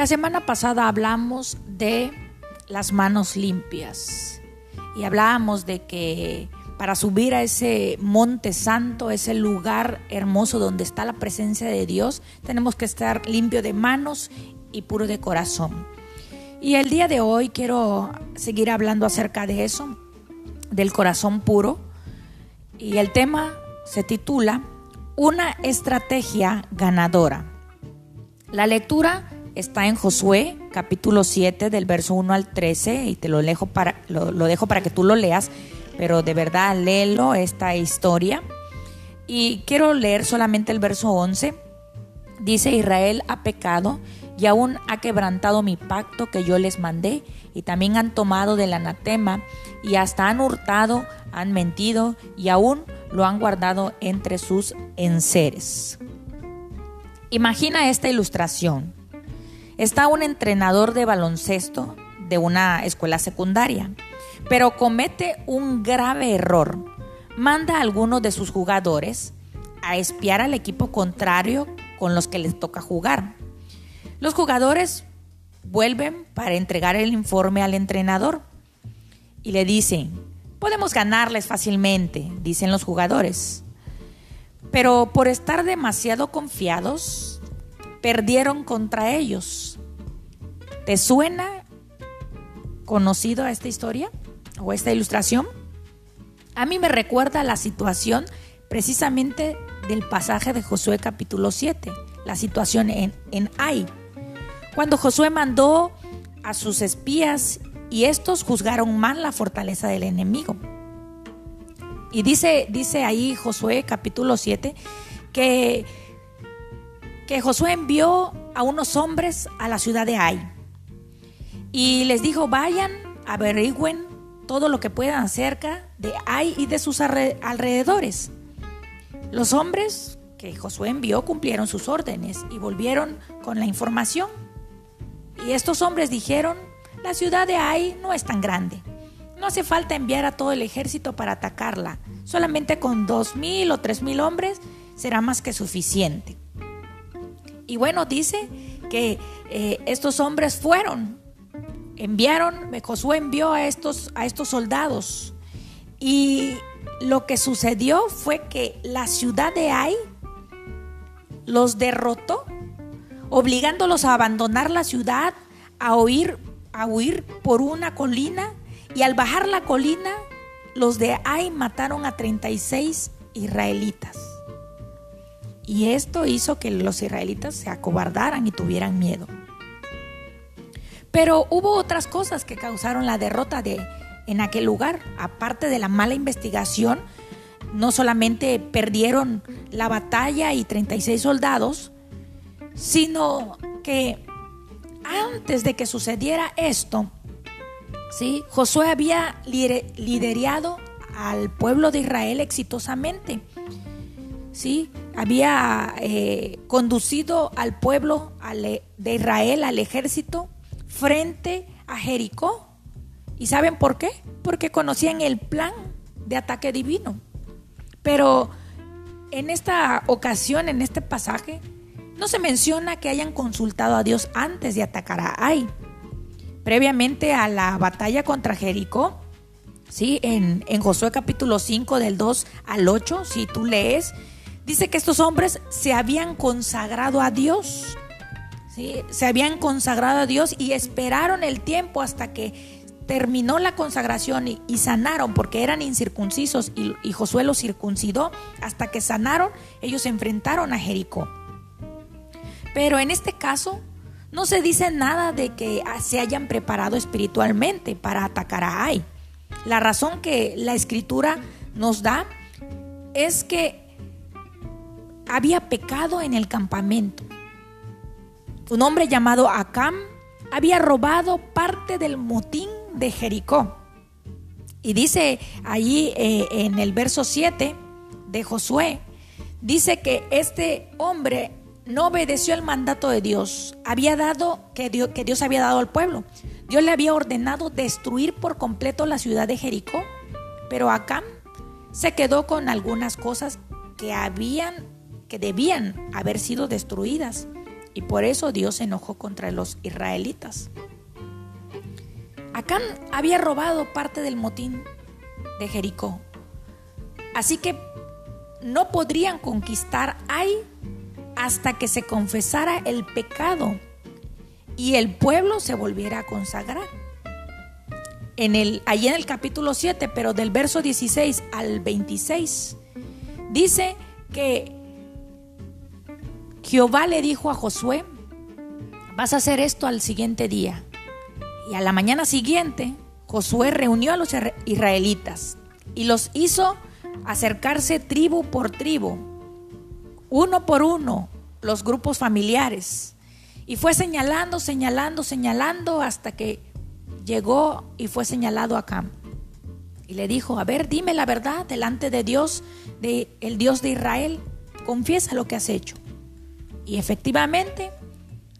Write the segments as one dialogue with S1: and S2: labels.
S1: La semana pasada hablamos de las manos limpias y hablábamos de que para subir a ese monte santo, ese lugar hermoso donde está la presencia de Dios, tenemos que estar limpio de manos y puro de corazón. Y el día de hoy quiero seguir hablando acerca de eso, del corazón puro. Y el tema se titula Una estrategia ganadora. La lectura está en Josué capítulo 7 del verso 1 al 13 y te lo dejo para, lo, dejo para que tú lo leas, pero de verdad léelo esta historia. Y quiero leer solamente el verso 11. Dice, Israel ha pecado y aún ha quebrantado mi pacto que yo les mandé y también han tomado del anatema y hasta han hurtado, han mentido y aún lo han guardado entre sus enseres. Imagina esta ilustración. Está un entrenador de baloncesto de una escuela secundaria, pero comete un grave error. Manda a algunos de sus jugadores a espiar al equipo contrario con los que les toca jugar. Los jugadores vuelven para entregar el informe al entrenador y le dicen, podemos ganarles fácilmente, dicen los jugadores. Pero por estar demasiado confiados, perdieron contra ellos. ¿Te suena conocido a esta historia o esta ilustración? A mí me recuerda la situación precisamente del pasaje de Josué capítulo 7, la situación en, en Ai. Cuando Josué mandó a sus espías y estos juzgaron mal la fortaleza del enemigo. Y dice, dice ahí Josué capítulo 7 que que Josué envió a unos hombres a la ciudad de Ai y les dijo, vayan, averigüen todo lo que puedan acerca de Ai y de sus alrededores. Los hombres que Josué envió cumplieron sus órdenes y volvieron con la información. Y estos hombres dijeron, la ciudad de Ai no es tan grande. No hace falta enviar a todo el ejército para atacarla. Solamente con dos mil o tres mil hombres será más que suficiente. Y bueno, dice que eh, estos hombres fueron, enviaron, Josué envió a estos, a estos soldados. Y lo que sucedió fue que la ciudad de Ai los derrotó, obligándolos a abandonar la ciudad, a huir, a huir por una colina. Y al bajar la colina, los de Ai mataron a 36 israelitas. Y esto hizo que los israelitas se acobardaran y tuvieran miedo. Pero hubo otras cosas que causaron la derrota de en aquel lugar, aparte de la mala investigación, no solamente perdieron la batalla y 36 soldados, sino que antes de que sucediera esto, ¿sí? Josué había liderado al pueblo de Israel exitosamente. ¿Sí? había eh, conducido al pueblo de Israel, al ejército, frente a Jericó. ¿Y saben por qué? Porque conocían el plan de ataque divino. Pero en esta ocasión, en este pasaje, no se menciona que hayan consultado a Dios antes de atacar a Ai. Previamente a la batalla contra Jericó, ¿sí? en, en Josué capítulo 5 del 2 al 8, si tú lees, dice que estos hombres se habían consagrado a Dios. ¿sí? Se habían consagrado a Dios y esperaron el tiempo hasta que terminó la consagración y, sanaron, porque eran incircuncisos y, y Josué los circuncidó. Hasta que sanaron, ellos se enfrentaron a Jericó. Pero en este caso, no se dice nada de que se hayan preparado espiritualmente para atacar a Ai. La razón que la escritura nos da es que había pecado en el campamento. Un hombre llamado Acam había robado parte del motín de Jericó. Y dice allí eh, en el verso 7 de Josué, dice que este hombre no obedeció el mandato de Dios, había dado que Dios, que Dios había dado al pueblo. Dios le había ordenado destruir por completo la ciudad de Jericó, pero Acam se quedó con algunas cosas que habían que debían haber sido destruidas y por eso Dios se enojó contra los israelitas. Acán había robado parte del motín de Jericó, así que no podrían conquistar Ai hasta que se confesara el pecado y el pueblo se volviera a consagrar. En el, allí en el capítulo 7, pero del verso 16 al 26, dice que Jehová le dijo a Josué, vas a hacer esto al siguiente día. Y a la mañana siguiente, Josué reunió a los israelitas y los hizo acercarse tribu por tribu, uno por uno, los grupos familiares. Y fue señalando, señalando, señalando hasta que llegó y fue señalado acá. Y le dijo, a ver, dime la verdad delante de Dios, de el Dios de Israel, confiesa lo que has hecho. Y efectivamente,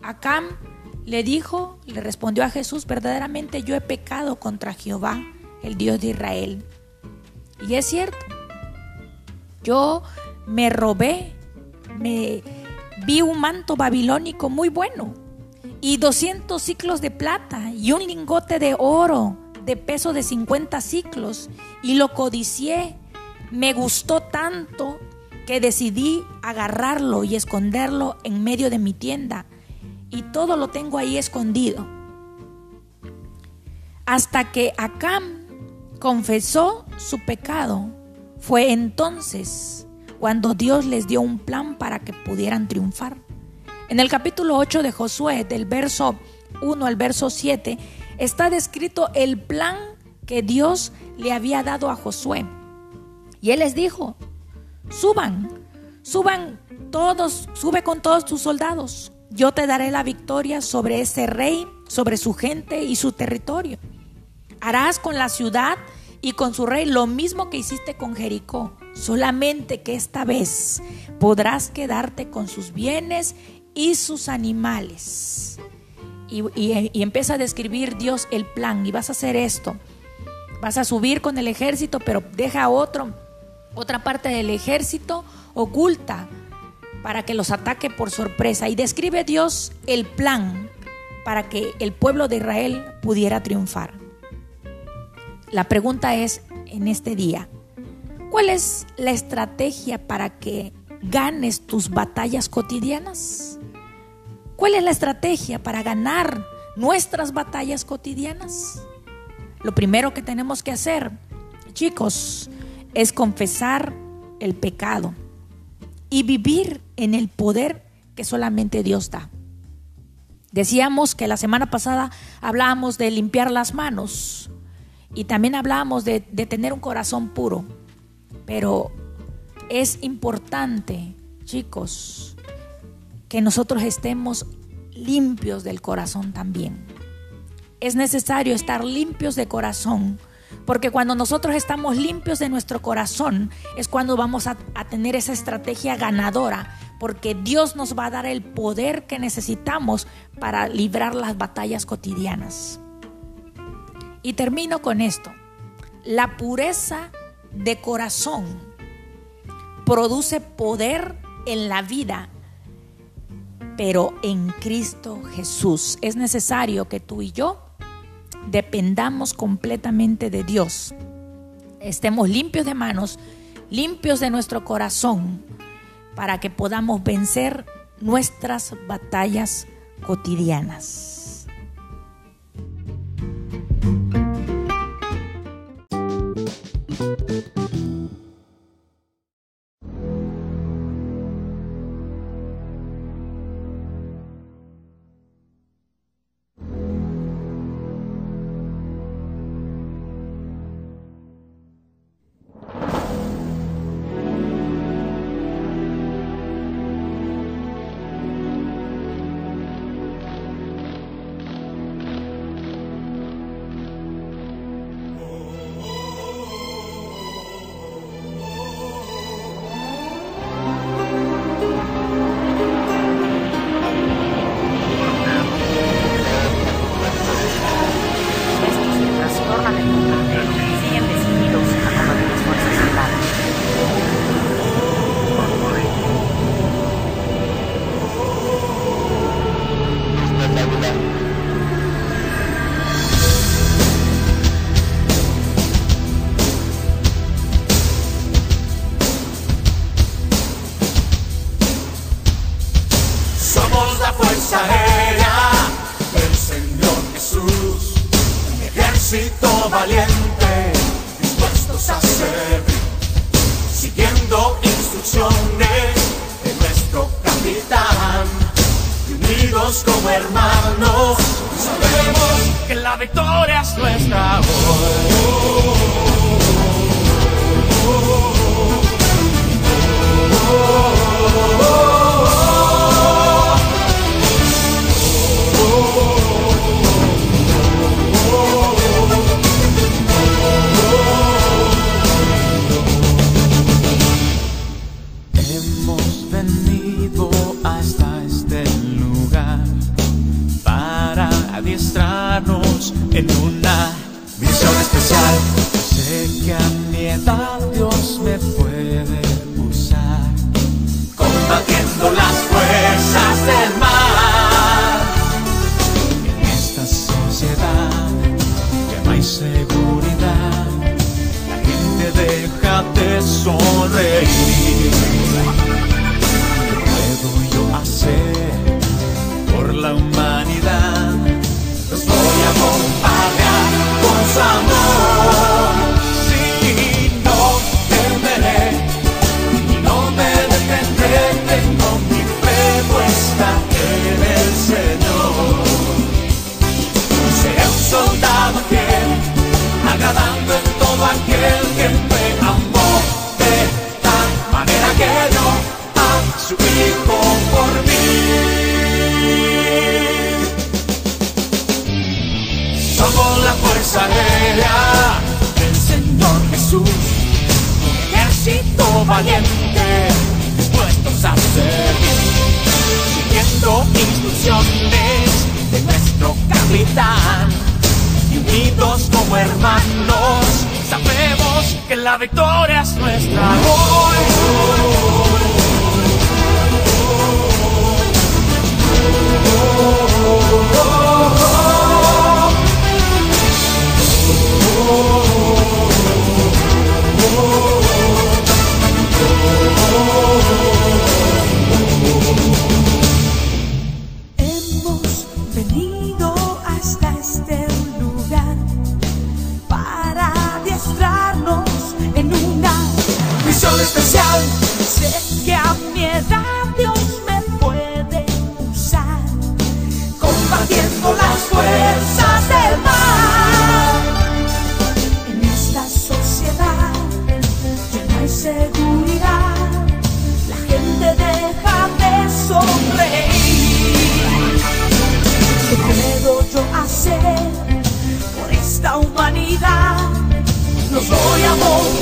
S1: Acam le dijo, le respondió a Jesús, verdaderamente yo he pecado contra Jehová, el Dios de Israel. Y es cierto, yo me robé, me vi un manto babilónico muy bueno y 200 ciclos de plata y un lingote de oro de peso de 50 ciclos y lo codicié. Me gustó tanto que decidí agarrarlo y esconderlo en medio de mi tienda y todo lo tengo ahí escondido. Hasta que Acam confesó su pecado, fue entonces cuando Dios les dio un plan para que pudieran triunfar. En el capítulo 8 de Josué, del verso 1 al verso 7, está descrito el plan que Dios le había dado a Josué. Y él les dijo, suban, suban todos, sube con todos tus soldados. Yo te daré la victoria sobre ese rey, sobre su gente y su territorio. Harás con la ciudad y con su rey lo mismo que hiciste con Jericó, solamente que esta vez podrás quedarte con sus bienes y sus animales. Y, empieza a describir Dios el plan y vas a hacer esto. Vas a subir con el ejército, pero deja otro, otra parte del ejército oculta para que los ataque por sorpresa. Y describe Dios el plan para que el pueblo de Israel pudiera triunfar. La pregunta es en este día, ¿cuál es la estrategia para que ganes tus batallas cotidianas? ¿Cuál es la estrategia para ganar nuestras batallas cotidianas? Lo primero que tenemos que hacer, chicos, es confesar el pecado y vivir en el poder que solamente Dios da. Decíamos que la semana pasada hablábamos de limpiar las manos y también hablábamos de, de tener un corazón puro, pero es importante, chicos, que nosotros estemos limpios del corazón también. Es necesario estar limpios de corazón porque cuando nosotros estamos limpios de nuestro corazón es cuando vamos a, tener esa estrategia ganadora, porque Dios nos va a dar el poder que necesitamos para librar las batallas cotidianas. Y termino con esto. La pureza de corazón produce poder en la vida, pero en Cristo Jesús. Es necesario que tú y yo dependamos completamente de Dios. Estemos limpios de manos, limpios de nuestro corazón, para que podamos vencer nuestras batallas cotidianas.
S2: Ejército valiente, dispuestos a servir, siguiendo instrucciones de nuestro capitán, unidos como hermanos, sabemos que la victoria es nuestra
S3: Hemos deja de
S2: victoria es nuestra hoy. Especial,
S4: Sé que a mi edad Dios me puede usar
S2: combatiendo las fuerzas del mal.
S4: en esta sociedad. Ya no hay seguridad, la gente deja de sonreír. ¿Qué puedo yo hacer por esta humanidad? Los voy a bombardear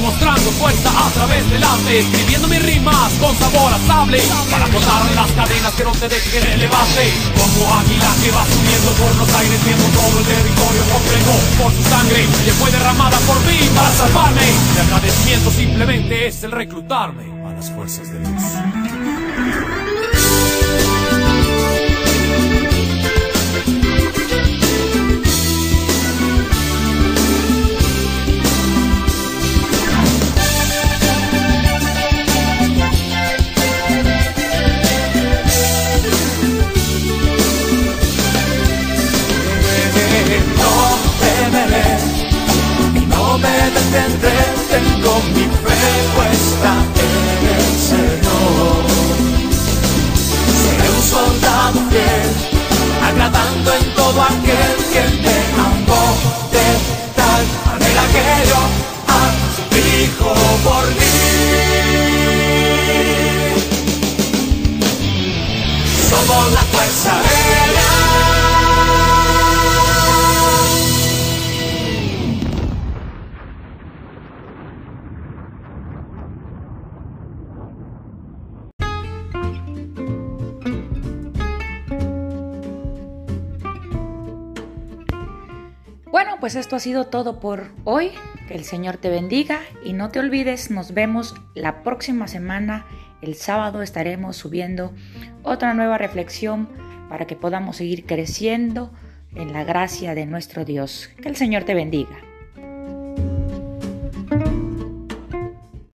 S5: Mostrando fuerza a través del arte Escribiendo mis rimas con sabor a sable Para cortar las cadenas que no te dejen elevarte Como águila que va subiendo por los aires Viendo todo el territorio completo por su sangre Que fue derramada por mí para salvarme. Mi agradecimiento simplemente es el reclutarme. A las fuerzas de luz
S2: me detendré, tengo mi fe puesta
S1: Bueno, pues esto ha sido todo por hoy. Que el Señor te bendiga y no te olvides, nos vemos la próxima semana. El sábado estaremos subiendo otra nueva reflexión para que podamos seguir creciendo en la gracia de nuestro Dios. Que el Señor te bendiga.